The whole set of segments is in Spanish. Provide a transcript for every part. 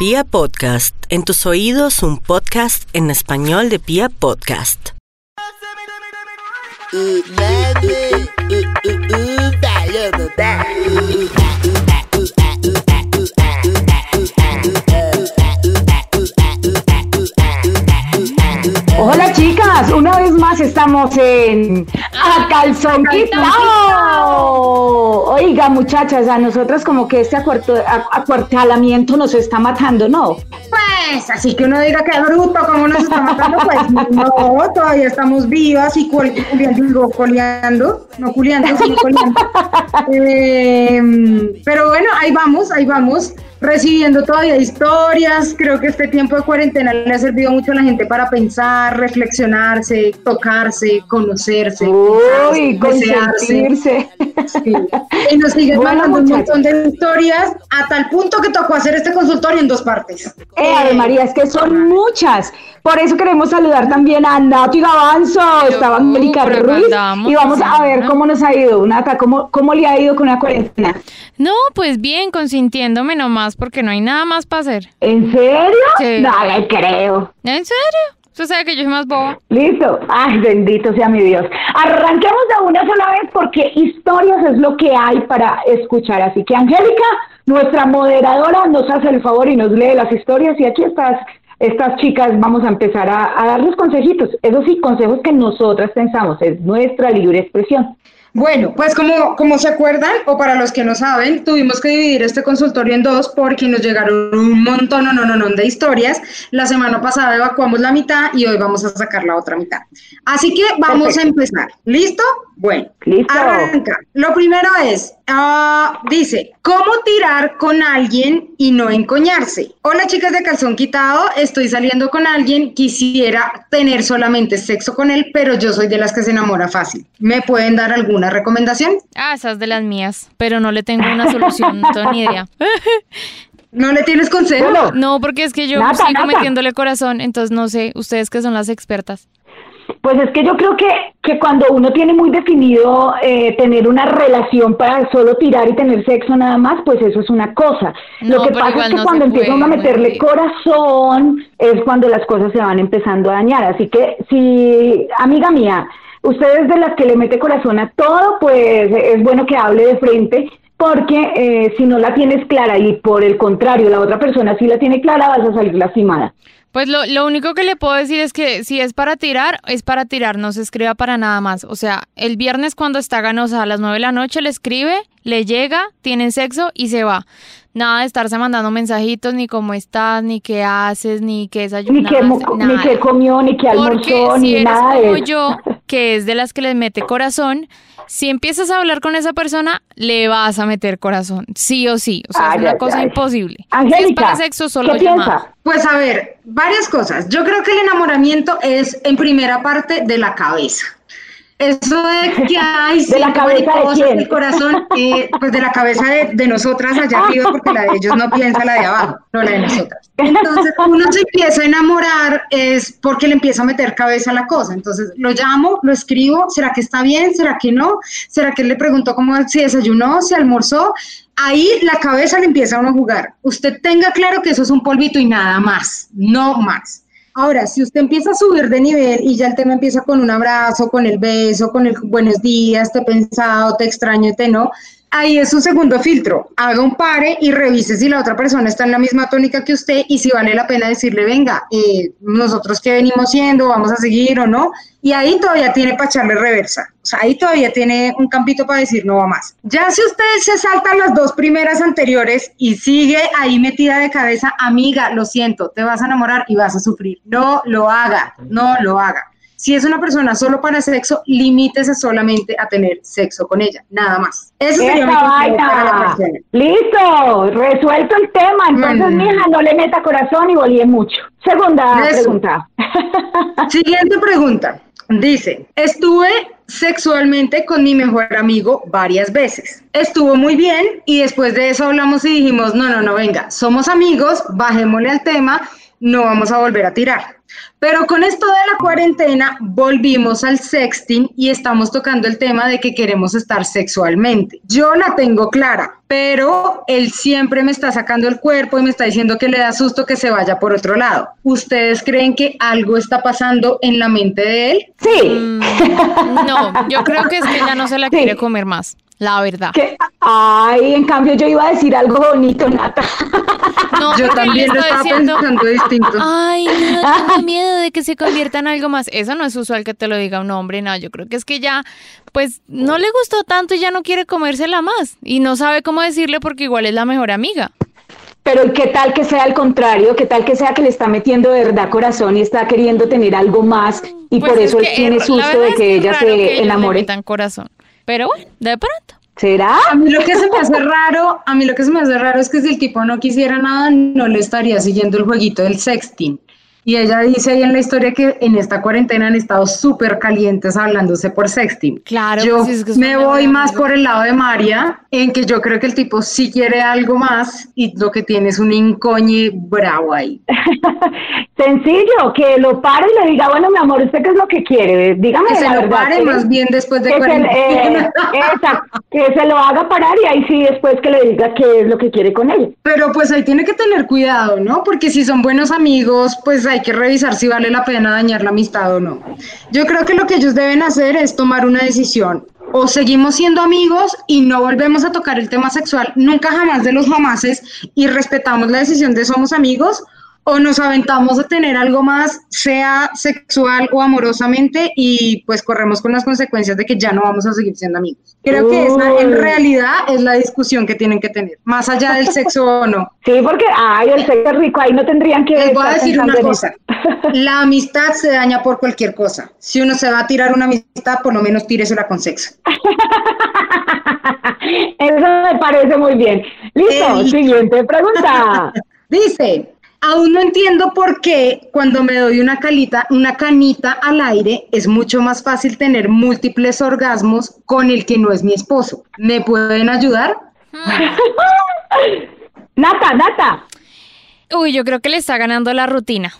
Pia Podcast, en tus oídos un podcast en español de Pia Podcast. Hola chicas, una vez más estamos en A Calzón Quitado. Oiga muchachas, a nosotras como que este acuarto- a- acuartelamiento nos está matando, ¿no? Pues, así que uno diga que bruto, como nos está matando, pues no, todavía estamos vivas y culiando, digo, coleando, no culiando, sino coleando. Eh, pero bueno, ahí vamos, ahí vamos, recibiendo todavía historias. Creo que este tiempo de cuarentena le ha servido mucho a la gente para pensar, reflexionarse, tocarse, conocerse, Uy, consentirse. Sí. Y nos siguen Bueno, mandando un montón de historias a tal punto que tocó hacer este consultorio en dos partes. Eh, Ave María, es que son muchas. Por eso queremos saludar también a Nati Gavanzo, estaba Angélica Ruiz, y vamos a ver cómo nos ha ido. Nata, ¿cómo, cómo le ha ido con la cuarentena? No, pues bien, consintiéndome nomás porque no hay nada más para hacer. ¿En serio? Sí. No le creo. ¿En serio? Usted sabe que yo soy más boba. Listo. Ay, bendito sea mi Dios. Arranquemos de una sola vez porque historias es lo que hay para escuchar. Así que, Angélica, nuestra moderadora, nos hace el favor y nos lee las historias. Y aquí estas, estas chicas vamos a empezar a, a darles consejitos. Eso sí, consejos que nosotras pensamos. Es nuestra libre expresión. Bueno, pues como, como se acuerdan, o para los que no saben, tuvimos que dividir este consultorio en dos porque nos llegaron un montón, no, no, no, no, de historias. La semana pasada evacuamos la mitad y hoy vamos a sacar la otra mitad. Así que vamos Perfecto. a empezar. ¿Listo? Bueno, Listo. arranca. Lo primero es, ah, dice, ¿cómo tirar con alguien y no encoñarse? Hola chicas de calzón quitado, estoy saliendo con alguien, quisiera tener solamente sexo con él, pero yo soy de las que se enamora fácil. ¿Me pueden dar alguna recomendación? Ah, esas de las mías, pero no le tengo una solución, no tengo ni idea. ¿No le tienes consejo? Bueno, No, porque es que yo sigo Nata. metiéndole corazón, entonces no sé, ustedes que son las expertas. Pues es que yo creo que, que cuando uno tiene muy definido eh, tener una relación para solo tirar y tener sexo nada más, pues eso es una cosa. No, Lo que pasa es que no cuando se empieza uno a meterle corazón es cuando las cosas se van empezando a dañar. Así que si, amiga mía, usted es de las que le mete corazón a todo, pues es bueno que hable de frente. Porque eh, si no la tienes clara y por el contrario la otra persona sí la tiene clara, vas a salir lastimada. Pues lo, lo único que le puedo decir es que si es para tirar, es para tirar, no se escriba para nada más. O sea, el viernes cuando está ganosa a las 9 de la noche le escribe, le llega, tienen sexo y se va. Nada de estarse mandando mensajitos, ni cómo estás, ni qué haces, ni qué Ni desayunaste, que, mo- ni que comió, ni Porque almorzó, si ni eres nada como yo, que es de las que les mete corazón, si empiezas a hablar con esa persona, le vas a meter corazón, sí o sí. O sea, Ay, es una ay, cosa ay. imposible. si es Angélica, para sexo, solo ¿qué llamada. piensa? Pues a ver, varias cosas. Yo creo que el enamoramiento es en primera parte de la cabeza. Eso de que hay ¿De la cabeza de quién? el corazón, eh, pues de la cabeza de, de nosotras allá arriba, porque la de ellos no piensa la de abajo, no la de nosotras. Entonces, uno se empieza a enamorar es porque le empieza a meter cabeza a la cosa. Entonces, lo llamo, lo escribo, ¿será que está bien? ¿Será que no? ¿Será que él le preguntó cómo si desayunó, si almorzó? Ahí la cabeza le empieza a uno a jugar. Usted tenga claro que eso es un polvito y nada más, no más. Ahora, si usted empieza a subir de nivel y ya el tema empieza con un abrazo, con el beso, con el buenos días, te he pensado, te extraño, te no, ahí es un segundo filtro. Haga un pare y revise si la otra persona está en la misma tónica que usted y si vale la pena decirle, venga, eh, nosotros qué venimos siendo, vamos a seguir o no. Y ahí todavía tiene para echarle reversa. O sea, ahí todavía tiene un campito para decir no va más. Ya si usted se salta las dos primeras anteriores y sigue ahí metida de cabeza, amiga, lo siento, te vas a enamorar y vas a sufrir. No lo haga, no lo haga. Si es una persona solo para sexo, limítese solamente a tener sexo con ella, nada más. Eso sería mi ¡Esa consejo para la persona. Listo, resuelto el tema. Entonces, Mm. mija, no le meta corazón y volíe mucho. Segunda Eso. pregunta. Siguiente pregunta. Dice, estuve sexualmente con mi mejor amigo varias veces. Estuvo muy bien y después de eso hablamos y dijimos, no, no, no, venga, somos amigos, bajémosle al tema, no vamos a volver a tirar. Pero con esto de la cuarentena volvimos al sexting y estamos tocando el tema de que queremos estar sexualmente. Yo la tengo clara, pero él siempre me está sacando el cuerpo y me está diciendo que le da susto que se vaya por otro lado. ¿Ustedes creen que algo está pasando en la mente de él? Sí. Mm, no, yo creo que es que ya no se la Sí. quiere comer más, la verdad. Que- ay, en cambio yo iba a decir algo bonito, Nata. No, Yo también lo estaba diciendo, pensando distinto. Ay, no, tengo miedo de que se convierta en algo más. Eso no es usual que te lo diga un hombre, no, yo creo que es que ya, pues, no le gustó tanto y ya no quiere comérsela más. Y no sabe cómo decirle porque igual es la mejor amiga. Pero ¿y qué tal que sea al contrario? ¿Qué tal que sea que le está metiendo de verdad corazón y está queriendo tener algo más y Pues por es eso él que, tiene susto de es que ella que se le enamore? metan corazón. Pero bueno, de pronto. ¿Será? A mí lo que se me hace raro, a mí lo que se me hace raro es que si el tipo no quisiera nada, no le estaría siguiendo el jueguito del sexting. Y ella dice ahí en la historia que en esta cuarentena han estado súper calientes hablándose por sexting. Claro, Yo pues es que es me voy más por el lado de María, en que yo creo que el tipo sí quiere algo más y lo que tiene es un incoñe bravo ahí. Sencillo, que lo pare y le diga, bueno, mi amor, ¿usted qué es lo que quiere? Dígame Que se la lo verdad. pare ¿qué- más bien después de que se, eh, cuarentena. exacto, que se lo haga parar y ahí sí después que le diga qué es lo que quiere con ella. Pero pues ahí tiene que tener cuidado, ¿no? Porque si son buenos amigos, pues hay que revisar si vale la pena dañar la amistad o no. Yo creo que lo que ellos deben hacer es tomar una decisión. O seguimos siendo amigos y no volvemos a tocar el tema sexual nunca jamás de los jamases y respetamos la decisión de somos amigos, o nos aventamos a tener algo más, sea sexual o amorosamente, y pues corremos con las consecuencias de que ya no vamos a seguir siendo amigos. Creo que esa en realidad es la discusión que tienen que tener, más allá del sexo o no. Sí, porque, ay, el sexo es rico, ahí no tendrían que... Les voy a decir una cosa. La amistad se daña por cualquier cosa. Si uno se va a tirar una amistad, por lo menos tíresela con sexo. Eso me parece muy bien. Listo, Eh, siguiente pregunta. Dice, aún no entiendo por qué cuando me doy una calita, una canita al aire, es mucho más fácil tener múltiples orgasmos con el que no es mi esposo. ¿Me pueden ayudar? Nata, Nata. Uy, yo creo que le está ganando la rutina.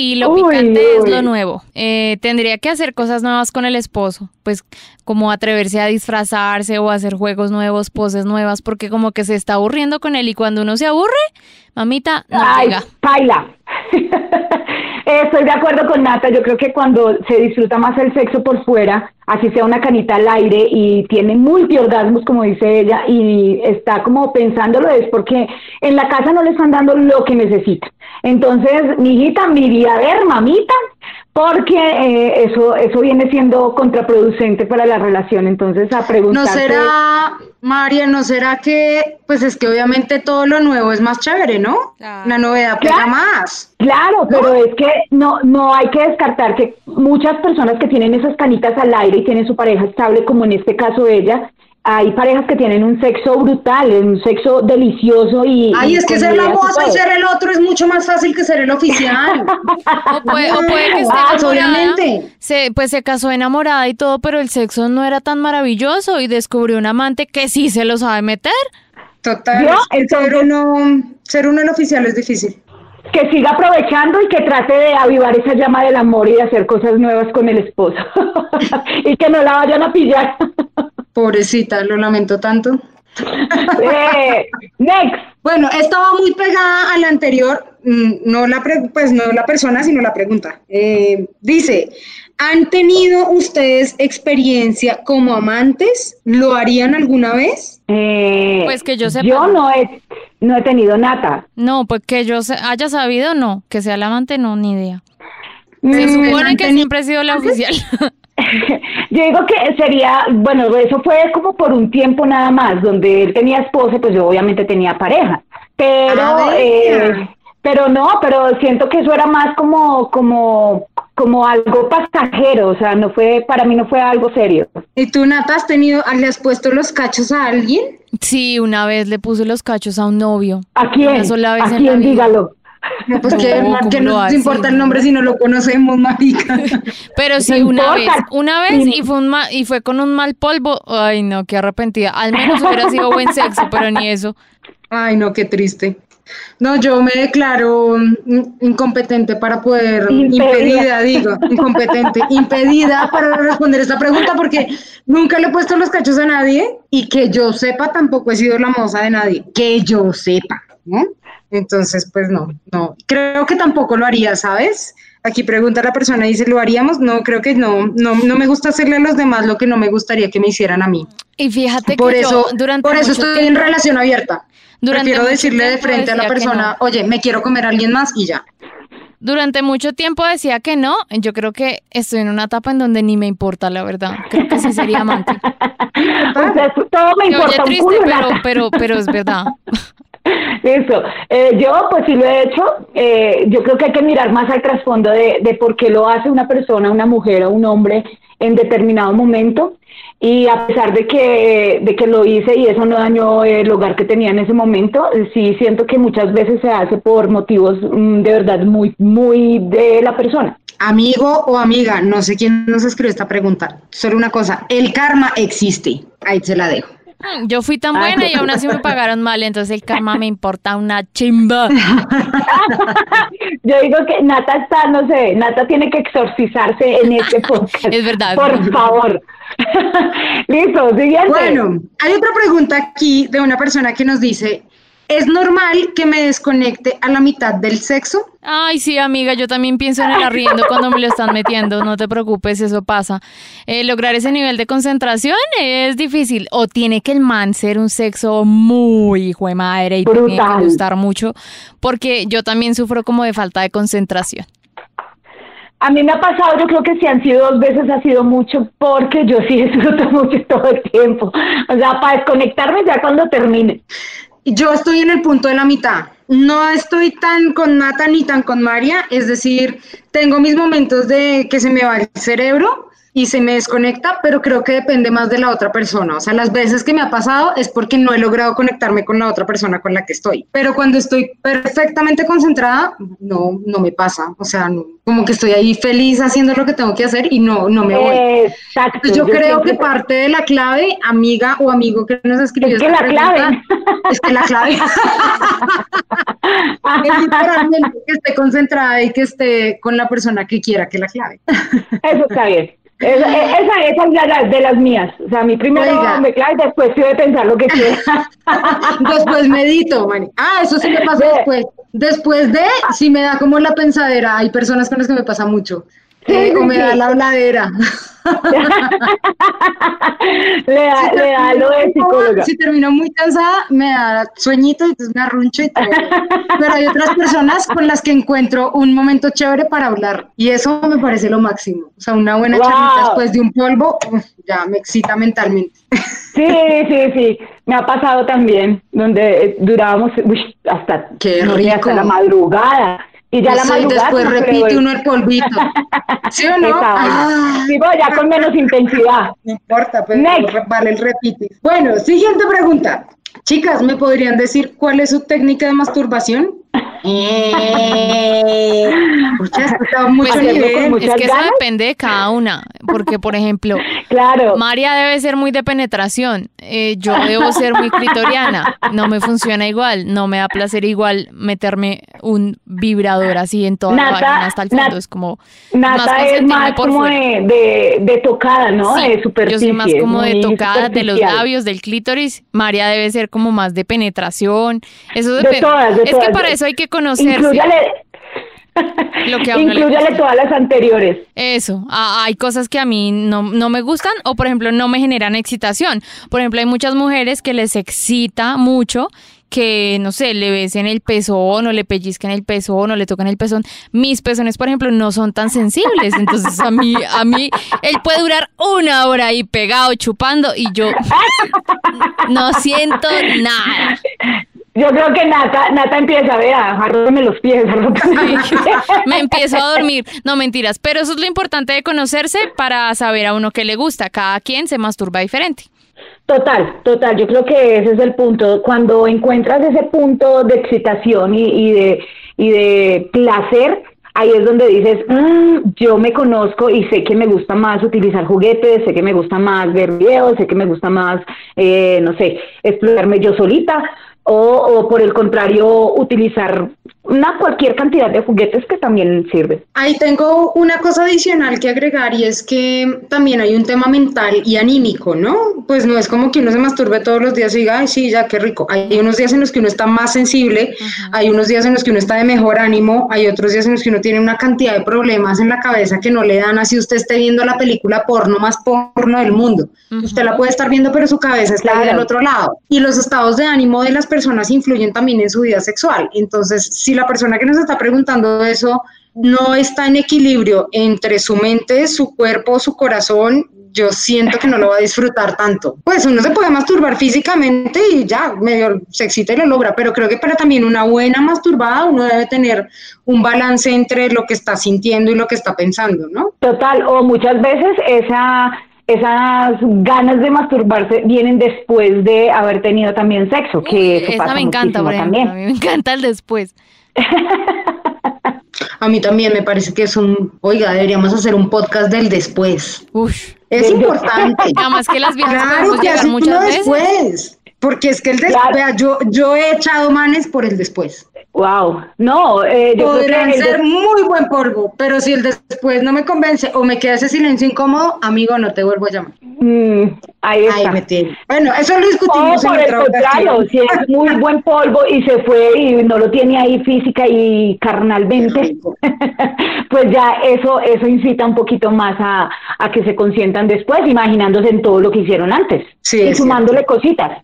Y lo Uy, picante es lo nuevo. Eh, tendría que hacer cosas nuevas con el esposo, pues como atreverse a disfrazarse o hacer juegos nuevos, poses nuevas, porque como que se está aburriendo con él y cuando uno se aburre, mamita, no Ay, llega. paila. Estoy de acuerdo con Nata. Yo creo que cuando se disfruta más el sexo por fuera, así sea una canita al aire y tiene multiorgasmos, como dice ella, y está como pensándolo, es porque en la casa no le están dando lo que necesita. Entonces, mi hijita, mi a ver, mamita, porque eh, eso eso viene siendo contraproducente para la relación. Entonces, a ¿No preguntarse... será, María, no será que, pues es que obviamente todo lo nuevo es más chévere, ¿no? Claro. La novedad pega Claro. más. Claro, pero es que no, no hay que descartar que muchas personas que tienen esas canitas al aire y tienen su pareja estable, como en este caso ella, hay parejas que tienen un sexo brutal, un sexo delicioso y... Ay, y es que ser la moza y ser el otro es mucho más fácil que ser el oficial. O puede, o puede que esté Ah, obviamente. se, pues se casó enamorada y todo, pero el sexo no era tan maravilloso y descubrió un amante que sí se lo sabe meter. Total, Entonces- ser uno, ser uno el oficial es difícil. Que siga aprovechando y que trate de avivar esa llama del amor y de hacer cosas nuevas con el esposo. y que no la vayan a pillar. Pobrecita, lo lamento tanto. Eh, next. Bueno, esta va muy pegada a la anterior, mm, no la, pre- pues no la persona, sino la pregunta. Eh, dice, ¿han tenido ustedes experiencia como amantes? ¿Lo harían alguna vez? Eh, Pues que yo sepa, Yo no. he, no he tenido nata. No, pues que yo se- haya sabido, no. Que sea el amante, no, ni idea. Se Mm, supone ¿han que siempre he sido la oficial. Yo digo que sería, bueno, eso fue como por un tiempo nada más, donde él tenía esposa, pues yo obviamente tenía pareja, pero, Ah, eh, pero no, pero siento que eso era más como, como, como algo pasajero, o sea, no fue, para mí no fue algo serio. ¿Y tú, Nata, has tenido, le has puesto los cachos a alguien? Sí, una vez le puse los cachos a un novio. ¿A quién? Una sola vez ¿A en la quién? vida. Dígalo. No, pues No, que, ¿cómo que lo nos importa el nombre si no lo conocemos, marica. Pero sí, No una vez, una vez y fue un ma- y fue con un mal polvo. Ay, no, qué arrepentida. Al menos hubiera sido buen sexo, pero ni eso. Ay, no, qué triste. No, yo me declaro incompetente para poder, impedida, digo, incompetente, impedida para responder esta pregunta porque nunca le he puesto los cachos a nadie y que yo sepa tampoco he sido la moza de nadie, que yo sepa, ¿no? Entonces, pues no, no, creo que tampoco lo haría, ¿sabes? Aquí pregunta la persona, dice, ¿lo haríamos? No, creo que no, no, no me gusta hacerle a los demás lo que no me gustaría que me hicieran a mí. Y fíjate por que eso, durante por eso estoy en relación abierta. Durante Prefiero decirle de frente a la persona, oye, me quiero comer a alguien más y ya. Durante mucho tiempo decía que no. Yo creo que estoy en una etapa en donde ni me importa, la verdad. Creo que sí sería amante. todo me importa. Oye, triste, pero, pero, pero es verdad. Listo. Eh, yo, pues sí lo he hecho. Eh, yo creo que hay que mirar más al trasfondo de, de por qué lo hace una persona, una mujer o un hombre en determinado momento y a pesar de que, de que lo hice y eso no dañó el hogar que tenía en ese momento, sí siento que muchas veces se hace por motivos mm, de verdad muy, muy de la persona. Amigo o amiga, no sé quién nos escribió esta pregunta, solo una cosa, el karma existe, ahí se la dejo. Mm, yo fui tan buena y aún así me pagaron mal, entonces el karma me importa una chimba. Yo digo que Nata está, no sé, Nata tiene que exorcizarse en este podcast. Es verdad. Por favor. Listo, siguiente. Bueno, hay otra pregunta aquí de una persona que nos dice, ¿Es normal que me desconecte a la mitad del sexo? Ay, sí, amiga, yo también pienso en el arriendo cuando me lo están metiendo, no te preocupes, eso pasa. Eh, lograr ese nivel de concentración es difícil, o tiene que el man ser un sexo muy hijo de madre y tiene que gustar mucho, porque yo también sufro como de falta de concentración. A mí me ha pasado, yo creo que si han sido dos veces ha sido mucho, porque yo sí disfruto mucho todo el tiempo. O sea, para desconectarme ya cuando termine. Yo estoy en el punto de la mitad. No estoy tan con Nata ni tan con María, es decir, tengo mis momentos de que se me va el cerebro y se me desconecta, pero creo que depende más de la otra persona. O sea, las veces que me ha pasado es porque no he logrado conectarme con la otra persona con la que estoy. Pero cuando estoy perfectamente concentrada, no, no me pasa. O sea, como que estoy ahí feliz haciendo lo que tengo que hacer y no, no me voy. Exacto. Yo, creo que parte de la clave, amiga o amigo que nos escribió es que la clave. es que la clave es literalmente que esté concentrada y que esté con la persona que quiera que la clave. Eso está bien. Esa, esa, es la de las mías. O sea, mi primero me clave, después de pensar lo que quiero. después medito, man. Ah, eso sí me pasa después. Después de, si me da como la pensadera. Hay personas con las que me pasa mucho. Eh, o me da la habladera. le da, le da lo de psicóloga. Si termino muy cansada, me da sueñito y entonces me arruncho y todo. Pero hay otras personas con las que encuentro un momento chévere para hablar y eso me parece lo máximo. O sea, una buena charlita después de un polvo, ya me excita mentalmente. Sí, sí, sí. Me ha pasado también, donde durábamos hasta, Qué rico. hasta la madrugada y ya la madrugada. después repite uno el polvito. ¿Sí o no? Ah. ya con menos intensidad. No importa, pero pues, vale el repite. Bueno, siguiente pregunta. Chicas, ¿me podrían decir cuál es su técnica de masturbación? Eh, mucho pues, es que eso depende de cada una, porque por ejemplo, claro. María debe ser muy de penetración, eh, yo debo ser muy clitoriana, no me funciona igual, no me da placer igual meterme un vibrador así en toda la vagina hasta el fondo, es como Nata es más como de, de, tocada, ¿no? de yo soy más como de tocada de los labios, del clítoris, María debe ser como más de penetración, eso depende. es que para eso hay que conocerse. Incluyale, lo que Incluyale todas las anteriores. Eso, hay cosas que a mí no, no, me gustan o por ejemplo no me generan excitación. Por ejemplo, hay muchas mujeres que les excita mucho que, no sé, le besen el pezón o le pellizquen el pezón o le tocan el pezón. Mis pezones, por ejemplo, no son tan sensibles. Entonces a mí, a mí, él puede durar una hora ahí pegado, chupando y yo no siento nada. Yo creo que Nata, Nata empieza, vea, arrójame los pies. me empiezo a dormir. No, mentiras. Pero eso es lo importante de conocerse para saber a uno qué le gusta. Cada quien se masturba diferente. Total, total. Yo creo que ese es el punto. Cuando encuentras ese punto de excitación y, de, y de placer, ahí es donde dices, mm, yo me conozco y sé que me gusta más utilizar juguetes, sé que me gusta más ver videos, sé que me gusta más, eh, no sé, explorarme yo solita o, por el contrario utilizar una cualquier cantidad de juguetes que también sirve. Ahí tengo una cosa adicional que agregar y es que también hay un tema mental y anímico, ¿no? Pues no es como que uno se masturbe todos los días y diga, ay, sí, ya, qué rico. Hay unos días en los que uno está más sensible, hay unos días en los que uno está de mejor ánimo, hay otros días en los que uno tiene una cantidad de problemas en la cabeza que no le dan así usted esté viendo la película porno más porno del mundo. Usted la puede estar viendo, pero su cabeza está ahí del otro lado. Y los estados de ánimo de las personas influyen también en su vida sexual. Entonces, si la persona que nos está preguntando eso no está en equilibrio entre su mente, su cuerpo, su corazón, yo siento que no lo va a disfrutar tanto. Pues uno se puede masturbar físicamente y ya, medio se excita y lo logra, pero creo que para también una buena masturbada uno debe tener un balance entre lo que está sintiendo y lo que está pensando, ¿no? Total, o muchas veces esa esas ganas de masturbarse vienen después de haber tenido también sexo, que eso esa me encanta, también. A mí me encanta el después. A mí también me parece que es un, oiga, deberíamos hacer un podcast del después. Uf. Es importante. Además que las viejas claro que muchas veces. después. Porque es que el después, yo, yo he echado manes por el después. Wow, no, eh, podrían ser muy buen polvo, pero si el después no me convence o me queda ese silencio incómodo, amigo, no te vuelvo a llamar. Mm, ahí está. me tiene. Bueno, eso lo discutimos. por el contrario, si es muy buen polvo y se fue y no lo tiene ahí física y carnalmente, pues ya eso, eso incita un poquito más a, a que se consientan después, imaginándose en todo lo que hicieron antes sí, y sumándole cositas.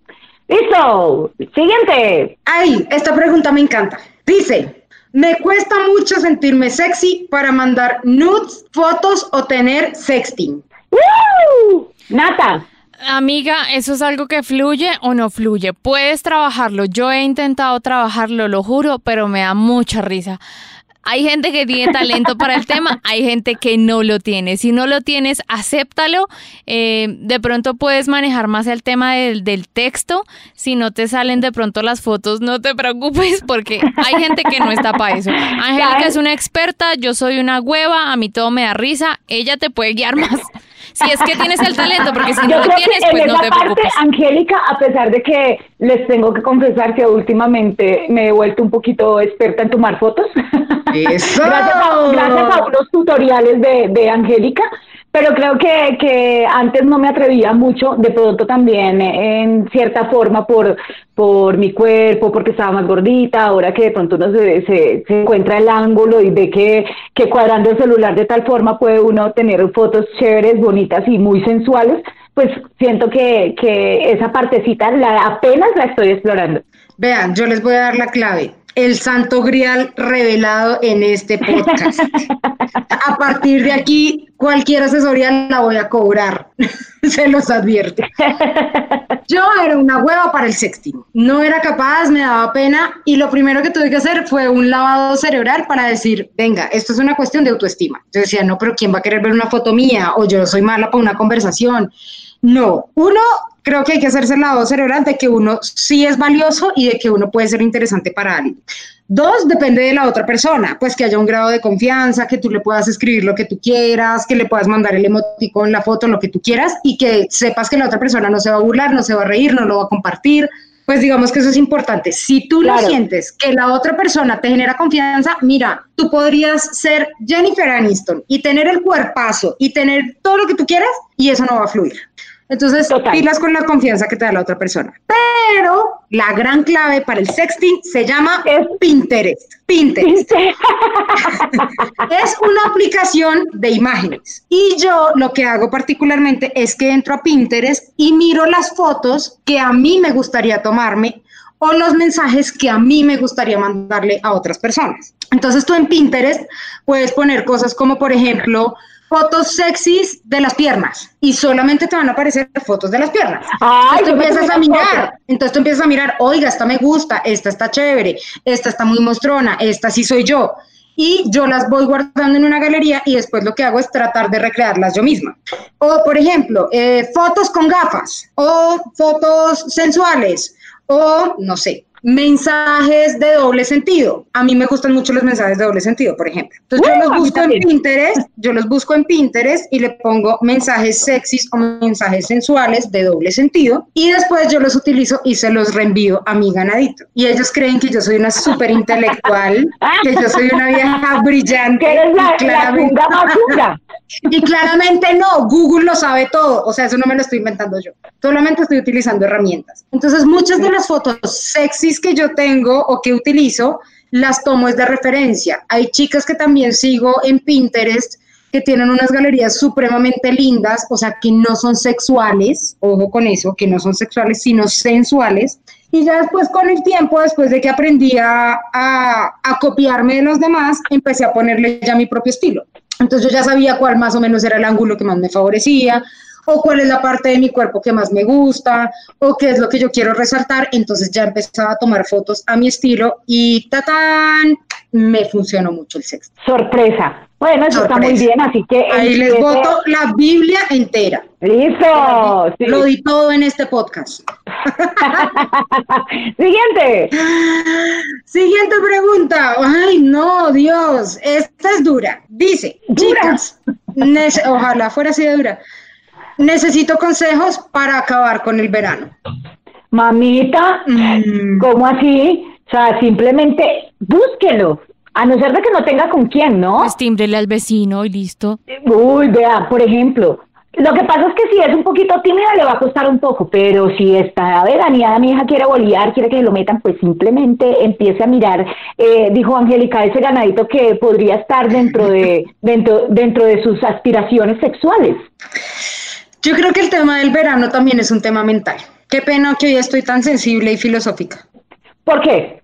Listo, siguiente. Ay, esta pregunta me encanta. Dice, me cuesta mucho sentirme sexy para mandar nudes, fotos o tener sexting. ¡Woo! Nata. Amiga, eso es algo que fluye o no fluye. Puedes trabajarlo. Yo he intentado trabajarlo, lo juro, pero me da mucha risa. Hay gente que tiene talento para el tema, hay gente que no lo tiene. Si no lo tienes, acéptalo. Eh, de pronto puedes manejar más el tema del, del, texto. Si no te salen de pronto las fotos, no te preocupes porque hay gente que no está para eso. Angélica es una experta, yo soy una hueva, a mí todo me da risa. Ella te puede guiar más si es que tienes el talento, porque si no lo tienes, pues no te preocupes. Angélica, a pesar de que les tengo que confesar que últimamente me he vuelto un poquito experta en tomar fotos. Eso. gracias, a, gracias a unos tutoriales de, de Angélica pero creo que, que antes no me atrevía mucho, de pronto también en cierta forma por, por mi cuerpo, porque estaba más gordita, ahora que de pronto uno se, se, encuentra el ángulo y ve que, que cuadrando el celular de tal forma puede uno tener fotos chéveres, bonitas y muy sensuales, pues siento que, que esa partecita la, apenas la estoy explorando. Vean, yo les voy a dar la clave el santo grial revelado en este podcast. A partir de aquí, cualquier asesoría la voy a cobrar, se los advierto. Yo era una hueva para el sexting, no era capaz, me daba pena y lo primero que tuve que hacer fue un lavado cerebral para decir, venga, esto es una cuestión de autoestima. Yo decía, no, pero ¿quién va a querer ver una foto mía? O yo soy mala para una conversación. No, uno creo que hay que hacerse el lado cerebral de que uno sí es valioso y de que uno puede ser interesante para alguien. Dos, depende de la otra persona, pues que haya un grado de confianza, que tú le puedas escribir lo que tú quieras, que le puedas mandar el emoticón, la foto, lo que tú quieras y que sepas que la otra persona no se va a burlar, no se va a reír, no lo va a compartir. Pues digamos que eso es importante. Si tú lo sientes que la otra persona te genera confianza, mira, tú podrías ser Jennifer Aniston y tener el cuerpazo y tener todo lo que tú quieras y eso no va a fluir. Entonces, pilas con la confianza que te da la otra persona. Pero la gran clave para el sexting se llama Pinterest. Pinterest. es una aplicación de imágenes. Y yo lo que hago particularmente es que entro a Pinterest y miro las fotos que a mí me gustaría tomarme o los mensajes que a mí me gustaría mandarle a otras personas. Entonces tú en Pinterest puedes poner cosas como, por ejemplo, fotos sexys de las piernas y solamente te van a aparecer fotos de las piernas. entonces tú empiezas a mirar, entonces tú empiezas a mirar, oiga, esta me gusta, esta está chévere, esta está muy mostrona, esta sí soy yo. Y yo las voy guardando en una galería y después lo que hago es tratar de recrearlas yo misma. O, por ejemplo, eh, fotos con gafas o fotos sensuales o, no sé, mensajes de doble sentido. A mí me gustan mucho los mensajes de doble sentido, por ejemplo. Entonces yo los busco en Pinterest, yo los busco en Pinterest y le pongo mensajes sexys o mensajes sensuales de doble sentido y después yo los utilizo y se los reenvío a mi ganadito. Y ellos creen que yo soy una súper intelectual, que yo soy una vieja brillante. Que eres la, y claramente no, Google lo sabe todo, o sea, eso no me lo estoy inventando yo, solamente estoy utilizando herramientas. Entonces, muchas de las fotos sexys que yo tengo o que utilizo, las tomo es de referencia. Hay chicas que también sigo en Pinterest que tienen unas galerías supremamente lindas, o sea, que no son sexuales, ojo con eso, que no son sexuales, sino sensuales. Y ya después con el tiempo, después de que aprendí a, a copiarme de los demás, empecé a ponerle ya mi propio estilo. Entonces yo ya sabía cuál más o menos era el ángulo que más me favorecía, o cuál es la parte de mi cuerpo que más me gusta, o qué es lo que yo quiero resaltar. Entonces ya empezaba a tomar fotos a mi estilo y tatán, me funcionó mucho el sexto. Sorpresa. Bueno, eso está muy bien, así que... Ahí les voto la Biblia entera. Listo. Lo di todo en este podcast. Siguiente. Siguiente pregunta. Ay, no, Dios. Esta es dura. Dice, chicas, ojalá fuera así de dura. Necesito consejos para acabar con el verano. Mamita, mm. ¿cómo así? O sea, simplemente búsquelo. A no ser de que no tenga con quién, ¿no? Pues tímbrele al vecino y listo. Uy, vea, por ejemplo, lo que pasa es que si es un poquito tímida le va a costar un poco, pero si está veraneada, mi hija quiere bolear, quiere que se lo metan, pues simplemente empiece a mirar, eh, dijo Angélica, ese ganadito que podría estar dentro de, dentro, dentro de sus aspiraciones sexuales. Yo creo que el tema del verano también es un tema mental. Qué pena que hoy estoy tan sensible y filosófica. ¿Por qué?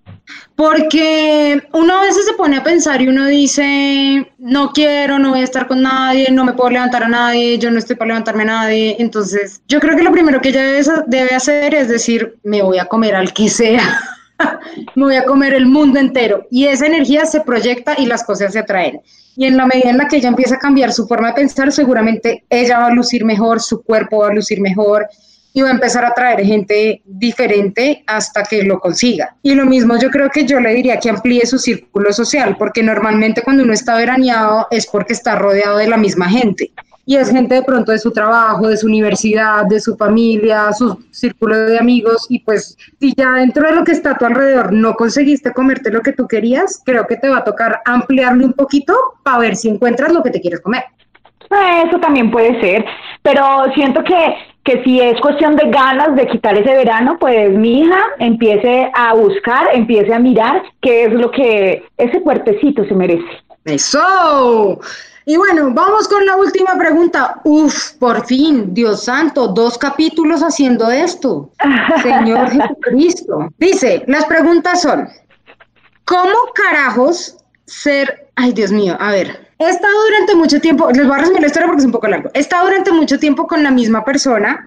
Porque uno a veces se pone a pensar y uno dice, no quiero, no voy a estar con nadie, no me puedo levantar a nadie, yo no estoy para levantarme a nadie. Entonces, yo creo que lo primero que ella debe, hacer es decir, me voy a comer al que sea, me voy a comer el mundo entero. Y esa energía se proyecta y las cosas se atraen. Y en la medida en la que ella empieza a cambiar su forma de pensar, seguramente ella va a lucir mejor, su cuerpo va a lucir mejor y va a empezar a traer gente diferente hasta que lo consiga. Y lo mismo yo creo que yo le diría que amplíe su círculo social, porque normalmente cuando uno está veraneado es porque está rodeado de la misma gente. Y es gente de pronto de su trabajo, de su universidad, de su familia, su círculo de amigos. Y pues si ya dentro de lo que está a tu alrededor no conseguiste comerte lo que tú querías, creo que te va a tocar ampliarle un poquito para ver si encuentras lo que te quieres comer. Eso también puede ser, pero siento que que si es cuestión de ganas de quitar ese verano, pues mi hija empiece a buscar, empiece a mirar qué es lo que ese cuerpecito se merece. Eso. Y bueno, vamos con la última pregunta. Uf, por fin, Dios santo, dos capítulos haciendo esto. Señor Jesucristo. Dice, las preguntas son, ¿cómo carajos ser... Ay, Dios mío, a ver, He estado durante mucho tiempo, les voy a resumir la historia porque es un poco largo. He estado durante mucho tiempo con la misma persona,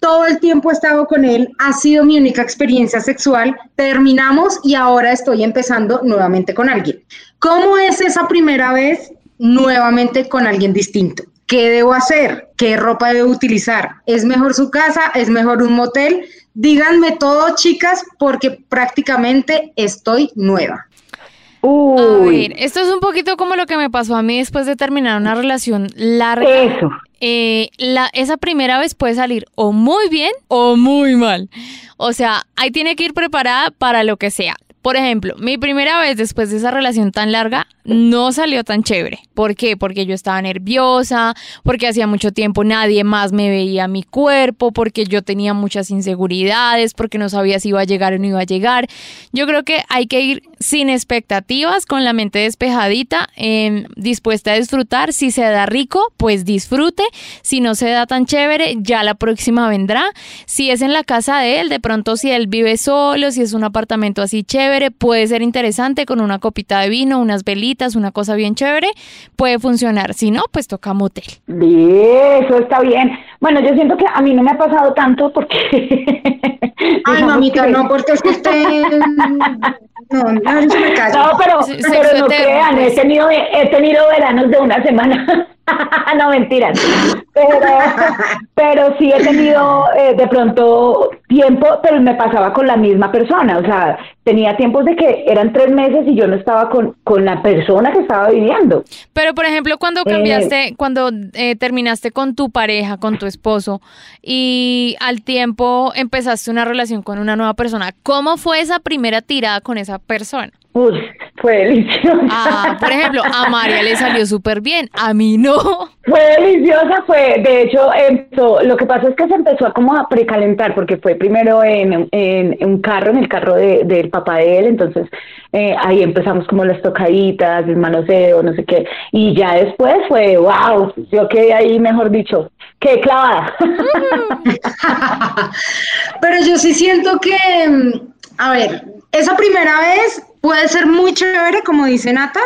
todo el tiempo he estado con él, ha sido mi única experiencia sexual, terminamos y ahora estoy empezando nuevamente con alguien. ¿Cómo es esa primera vez nuevamente con alguien distinto? ¿Qué debo hacer? ¿Qué ropa debo utilizar? ¿Es mejor su casa? ¿Es mejor un motel? Díganme todo, chicas, porque prácticamente estoy nueva. A ver, esto es un poquito como lo que me pasó a mí después de terminar una relación larga. Eso. Eh, la, esa primera vez puede salir o muy bien o muy mal. O sea, ahí tiene que ir preparada para lo que sea. Por ejemplo, mi primera vez después de esa relación tan larga no salió tan chévere. ¿Por qué? Porque yo estaba nerviosa, porque hacía mucho tiempo nadie más me veía mi cuerpo, porque yo tenía muchas inseguridades, porque no sabía si iba a llegar o no iba a llegar. Yo creo que hay que ir sin expectativas, con la mente despejadita, em, dispuesta a disfrutar. Si se da rico, pues disfrute. Si no se da tan chévere, ya la próxima vendrá. Si es en la casa de él, de pronto si él vive solo, si es un apartamento así chévere, puede ser interesante con una copita de vino, unas velitas una cosa bien chévere, puede funcionar. Si no, pues toca motel. Bien, eso está bien. Bueno, yo siento que a mí no me ha pasado tanto porque... Ay, mamita, no, porque es que usted... No, no, me No, pero, pero no crean, he pues. tenido, he tenido veranos de una semana. no, mentiras. Pero, pero sí he tenido eh, de pronto tiempo, pero me pasaba con la misma persona. O sea, tenía tiempos de que eran tres meses y yo no estaba con, con la persona que estaba viviendo. Pero, por ejemplo, cuando eh, cambiaste, cuando eh, terminaste con tu pareja, con tu esposo, y al tiempo empezaste una relación con una nueva persona, ¿cómo fue esa primera tirada con esa persona? Uy, fue deliciosa. Ah, por ejemplo, a María le salió súper bien, a mí no. Fue deliciosa, fue, de hecho, empezó, lo que pasa es que se empezó a como a precalentar, porque fue primero en, un carro, en el carro del papá de él, entonces eh, ahí empezamos como las tocaditas, el manoseo, no sé qué, y ya después fue, wow, yo quedé ahí, mejor dicho, qué clavada. Pero yo sí siento que, a ver, esa primera vez puede ser muy chévere, como dice Nata,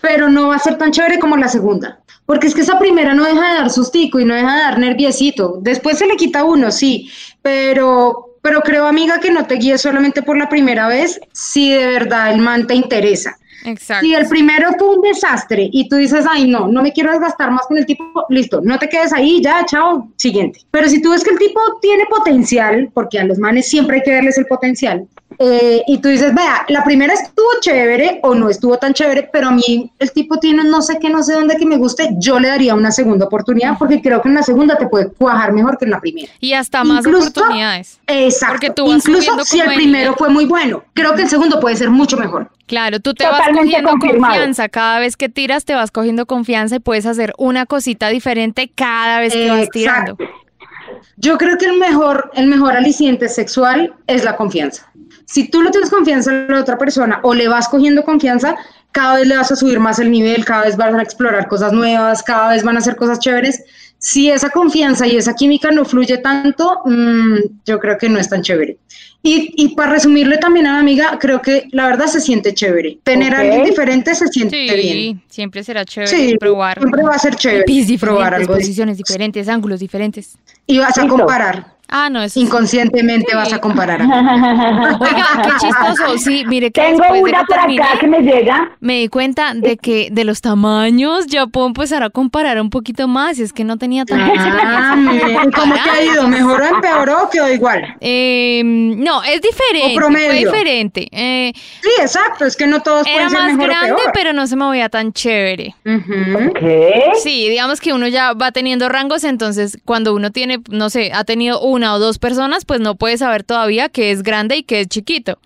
pero no va a ser tan chévere como la segunda. Porque es que esa primera no deja de dar sustico y no deja de dar nerviosito. Después se le quita uno, sí, pero, pero creo, amiga, que no te guíes solamente por la primera vez si de verdad el man te interesa. Exacto. Si el primero fue un desastre y tú dices, ay, no, no me quiero desgastar más con el tipo, listo, no te quedes ahí, ya, chao, siguiente. Pero si tú ves que el tipo tiene potencial, porque a los manes siempre hay que verles el potencial, eh, y tú dices, vea, la primera estuvo chévere o no estuvo tan chévere, pero a mí el tipo tiene no sé qué, no sé dónde que me guste, yo le daría una segunda oportunidad porque creo que en la segunda te puede cuajar mejor que en la primera. Y hasta más oportunidades. Exacto. Porque tú Incluso si el primero fue muy bueno, creo que el segundo puede ser mucho mejor. Claro, tú te vas cogiendo confianza. Cada vez que tiras, te vas cogiendo confianza y puedes hacer una cosita diferente cada vez que vas tirando. Yo creo que el mejor, el mejor aliciente sexual es la confianza. Si tú no tienes confianza en la otra persona o le vas cogiendo confianza, cada vez le vas a subir más el nivel, cada vez van a explorar cosas nuevas, cada vez van a hacer cosas chéveres. Si esa confianza y esa química no fluye tanto, mm, yo creo que no es tan chévere. Y, y, para resumirle también a mi amiga, creo que la verdad se siente chévere. Tener a alguien diferente se siente bien. Sí, siempre será chévere probar. Siempre va a ser chévere. probar algo. Posiciones diferentes, ángulos diferentes. Y vas a comparar. Ah, no, eso Inconscientemente vas a comparar. Oiga, qué chistoso. Sí, mire que Tengo una por acá que me llega. Me di cuenta de que de los tamaños ya puedo empezar a comparar un poquito más. Y es que no tenía tan Ah, ¿Cómo te ha ido? ¿Mejoró, empeoró o quedó igual? Eh, no, es diferente. O promedio. Fue diferente. Eh, sí, exacto. Es que no todos pueden ser mejor grande, o peor. pero no se me veía tan chévere. ¿Qué? Sí, digamos que uno ya va teniendo rangos. Entonces, cuando uno tiene, no sé, ha tenido un una o dos personas, pues no puede saber todavía que es grande y que es chiquito.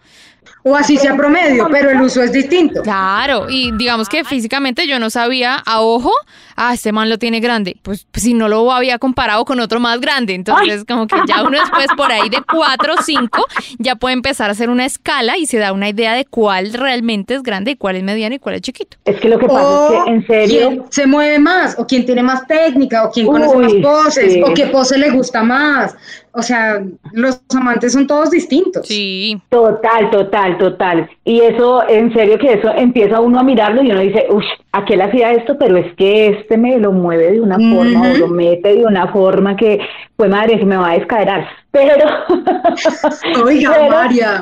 O así sea promedio, pero el uso es distinto. Claro, y digamos que físicamente yo no sabía a ojo, ah, este man lo tiene grande. Pues, si no lo había comparado con otro más grande. Entonces, como que ya uno después por ahí de cuatro o cinco ya puede empezar a hacer una escala y se da una idea de cuál realmente es grande y cuál es mediano y cuál es chiquito. Es que lo que pasa es que en serio. ¿Quién se mueve más? ¿O quién tiene más técnica? ¿O quién conoce más poses? ¿O qué pose le gusta más? O sea, los amantes son todos distintos. Sí. Total, total, total. Y eso, en serio que eso empieza uno a mirarlo y uno dice, uff, aquel hacía esto, pero es que este me lo mueve de una forma o lo mete de una forma que, pues madre, se me va a descaderar. Pero... Oiga, María.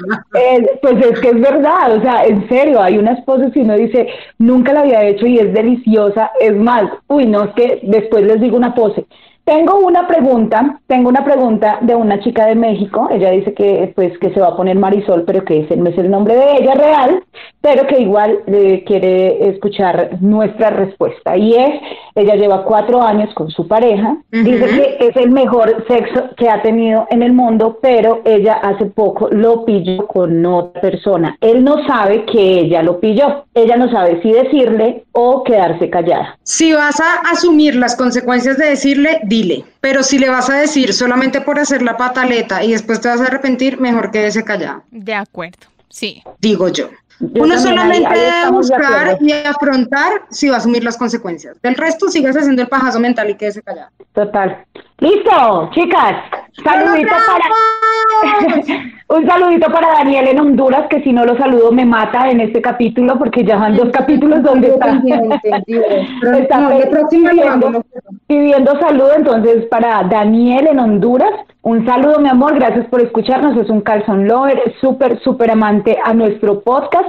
pues es que es verdad, o sea, en serio, hay unas poses que uno dice, nunca la había hecho y es deliciosa. Es más, uy, no, es que después les digo una pose tengo una pregunta, tengo una pregunta de una chica de México. Ella dice que pues que se va a poner Marisol, pero que ese no es el nombre de ella real, pero que igual eh, quiere escuchar nuestra respuesta. Y es, ella lleva cuatro años con su pareja, dice que es el mejor sexo que ha tenido en el mundo, pero ella hace poco lo pilló con otra persona. Él no sabe que ella lo pilló. Ella no sabe si decirle o quedarse callada. Si vas a asumir las consecuencias de decirle, dile. Pero si le vas a decir solamente por hacer la pataleta y después te vas a arrepentir, mejor quédese callado. De acuerdo, sí. Digo yo. Uno solamente debe buscar y afrontar si va a asumir las consecuencias. Del resto, sigas haciendo el pajazo mental y quédese callado. Total. Listo, chicas. Saludito para un saludito para Daniel en Honduras, que si no lo saludo me mata en este capítulo, porque ya van dos capítulos donde está, está pidiendo, pidiendo saludo. Entonces, para Daniel en Honduras, un saludo, mi amor, gracias por escucharnos. Es un calzón lover, súper, súper amante a nuestro podcast.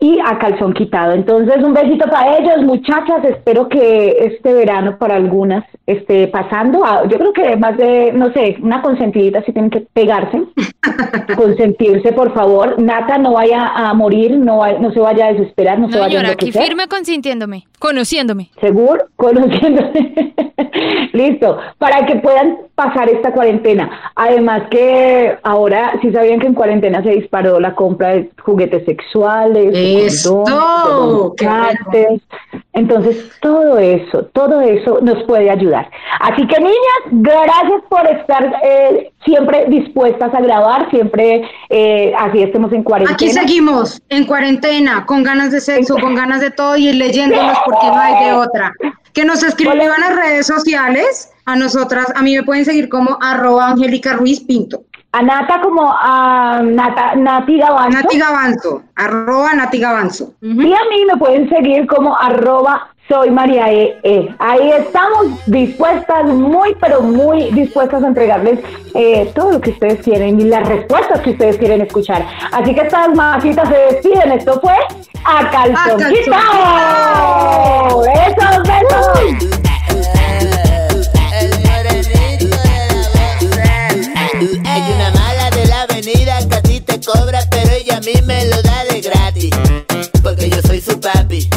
y a calzón quitado. Entonces, un besito para ellos, muchachas. Espero que este verano para algunas esté pasando. Ah, yo creo que más de, no sé, una consentidita si tienen que pegarse, consentirse, por favor. Nata, no vaya a morir, no, no se vaya a desesperar, no, se vaya a aquí firme consintiéndome, conociéndome. Seguro, conociéndome. Listo, para que puedan pasar esta cuarentena. Además que ahora, si sabían que en cuarentena se disparó la compra de juguetes sexuales, esto, entonces todo eso, todo eso nos puede ayudar. Así que niñas, gracias por estar eh, siempre dispuestas a grabar, siempre eh, así estemos en cuarentena. Aquí seguimos en cuarentena, con ganas de sexo, con ganas de todo y leyéndonos porque no hay de otra. Que nos escriban a las redes sociales, a nosotras, a mí me pueden seguir como arroba Angélica Ruiz Pinto. A Nata como a Nata, Nati Gavanzo. Nati Gavanzo, arroba Nati Gavanzo. Y a mí me pueden seguir como arroba soy María e, e. Ahí estamos dispuestas, muy, pero muy dispuestas a entregarles eh, todo lo que ustedes quieren y las respuestas que ustedes quieren escuchar. Así que estas mamacitas se despiden. Esto fue A Calzón Quitado. ¡Besos, besos! ella a mí me lo da de gratis. Porque yo soy su papi.